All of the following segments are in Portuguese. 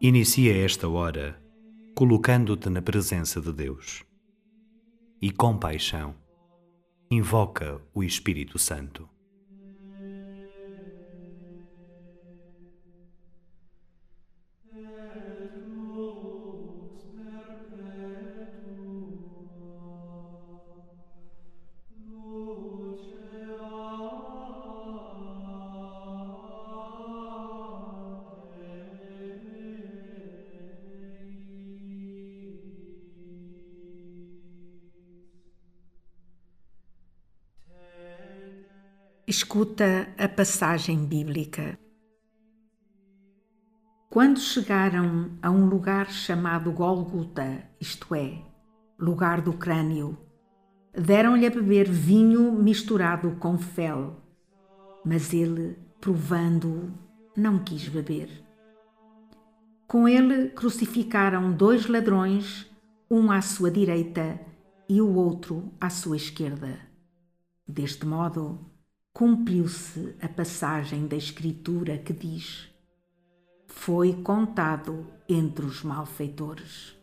Inicia esta hora colocando-te na presença de Deus e, com paixão, invoca o Espírito Santo. Escuta a passagem bíblica. Quando chegaram a um lugar chamado Golgota, isto é, lugar do crânio, deram-lhe a beber vinho misturado com fel, mas ele, provando-o, não quis beber. Com ele crucificaram dois ladrões, um à sua direita e o outro à sua esquerda. Deste modo, cumpriu-se a passagem da Escritura que diz: Foi contado entre os malfeitores.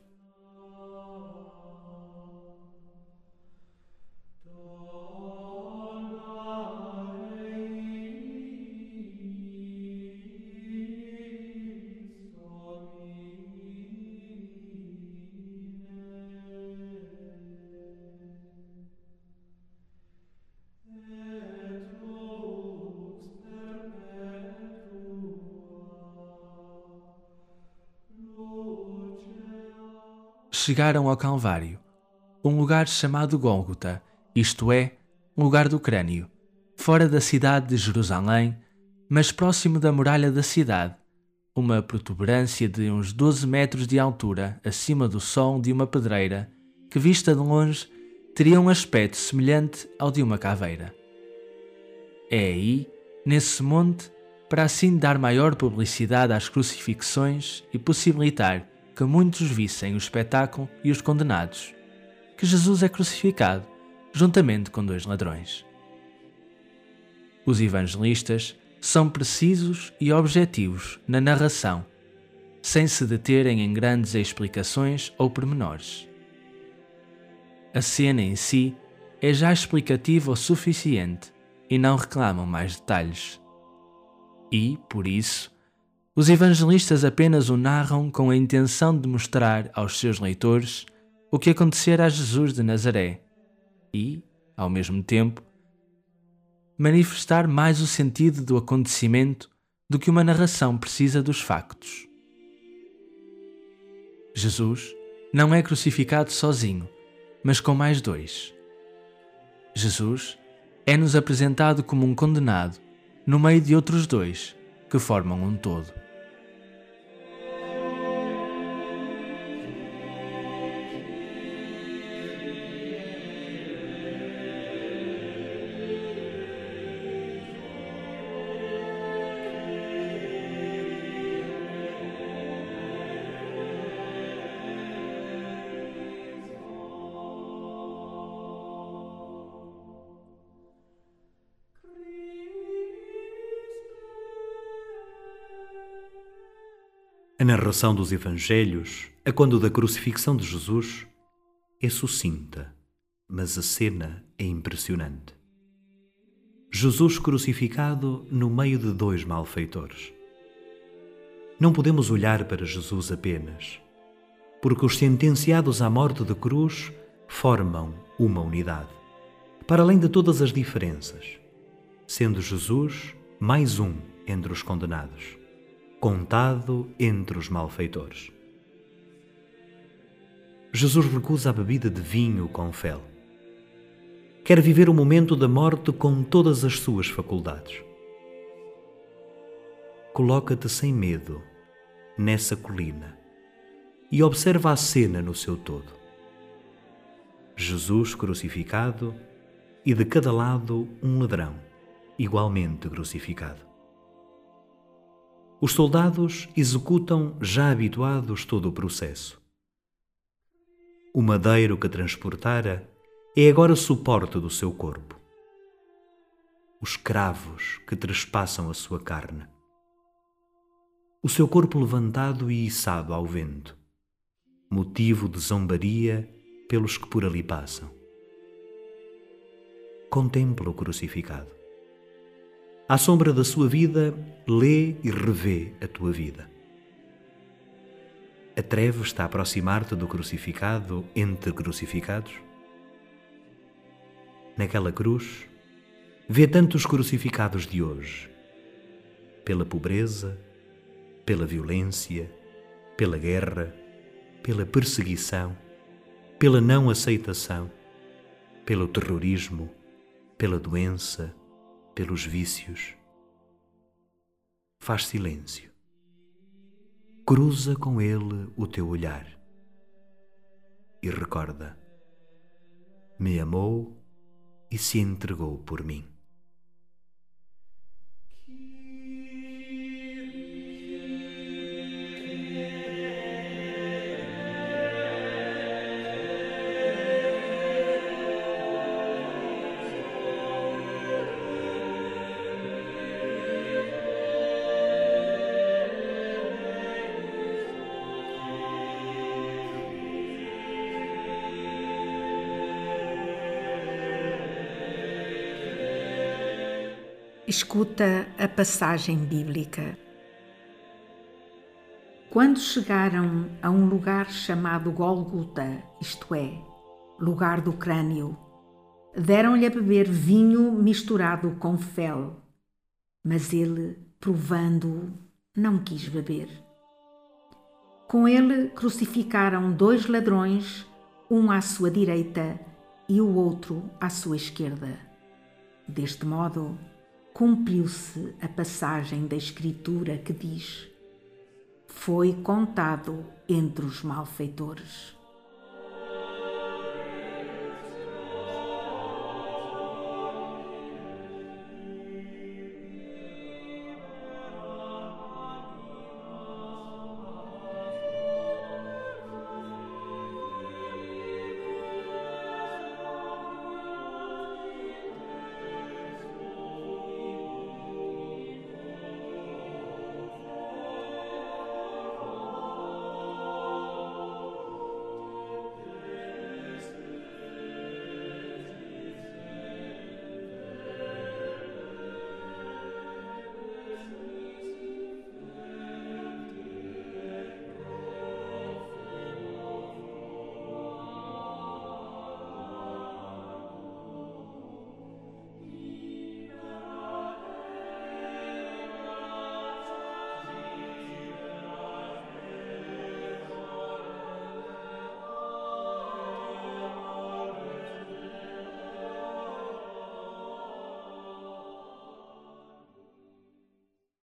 Chegaram ao Calvário, um lugar chamado Gólgota, isto é, lugar do crânio, fora da cidade de Jerusalém, mas próximo da muralha da cidade, uma protuberância de uns 12 metros de altura acima do som de uma pedreira, que vista de longe teria um aspecto semelhante ao de uma caveira. É aí, nesse monte, para assim dar maior publicidade às crucifixões e possibilitar que muitos vissem o espetáculo e os condenados, que Jesus é crucificado juntamente com dois ladrões. Os evangelistas são precisos e objetivos na narração, sem se deterem em grandes explicações ou pormenores. A cena em si é já explicativa o suficiente e não reclamam mais detalhes. E, por isso, os evangelistas apenas o narram com a intenção de mostrar aos seus leitores o que acontecera a Jesus de Nazaré e, ao mesmo tempo, manifestar mais o sentido do acontecimento do que uma narração precisa dos factos. Jesus não é crucificado sozinho, mas com mais dois. Jesus é-nos apresentado como um condenado no meio de outros dois que formam um todo. A narração dos Evangelhos, a quando da crucifixão de Jesus, é sucinta, mas a cena é impressionante. Jesus crucificado no meio de dois malfeitores. Não podemos olhar para Jesus apenas, porque os sentenciados à morte de cruz formam uma unidade, para além de todas as diferenças, sendo Jesus mais um entre os condenados contado entre os malfeitores. Jesus recusa a bebida de vinho com fel. Quer viver o momento da morte com todas as suas faculdades. Coloca-te sem medo nessa colina e observa a cena no seu todo. Jesus crucificado e de cada lado um ladrão, igualmente crucificado. Os soldados executam, já habituados, todo o processo. O madeiro que transportara é agora suporte do seu corpo. Os cravos que trespassam a sua carne. o seu corpo levantado e içado ao vento, motivo de zombaria pelos que por ali passam. Contempla o crucificado. À sombra da sua vida, lê e revê a tua vida. Atreves-te a aproximar-te do crucificado entre crucificados? Naquela cruz, vê tantos crucificados de hoje, pela pobreza, pela violência, pela guerra, pela perseguição, pela não aceitação, pelo terrorismo, pela doença, pelos vícios. Faz silêncio. Cruza com ele o teu olhar e recorda: me amou e se entregou por mim. Escuta a passagem bíblica. Quando chegaram a um lugar chamado Golgota, isto é, lugar do crânio, deram-lhe a beber vinho misturado com fel, mas ele, provando-o, não quis beber. Com ele crucificaram dois ladrões, um à sua direita e o outro à sua esquerda. Deste modo, cumpriu-se a passagem da Escritura que diz: Foi contado entre os malfeitores.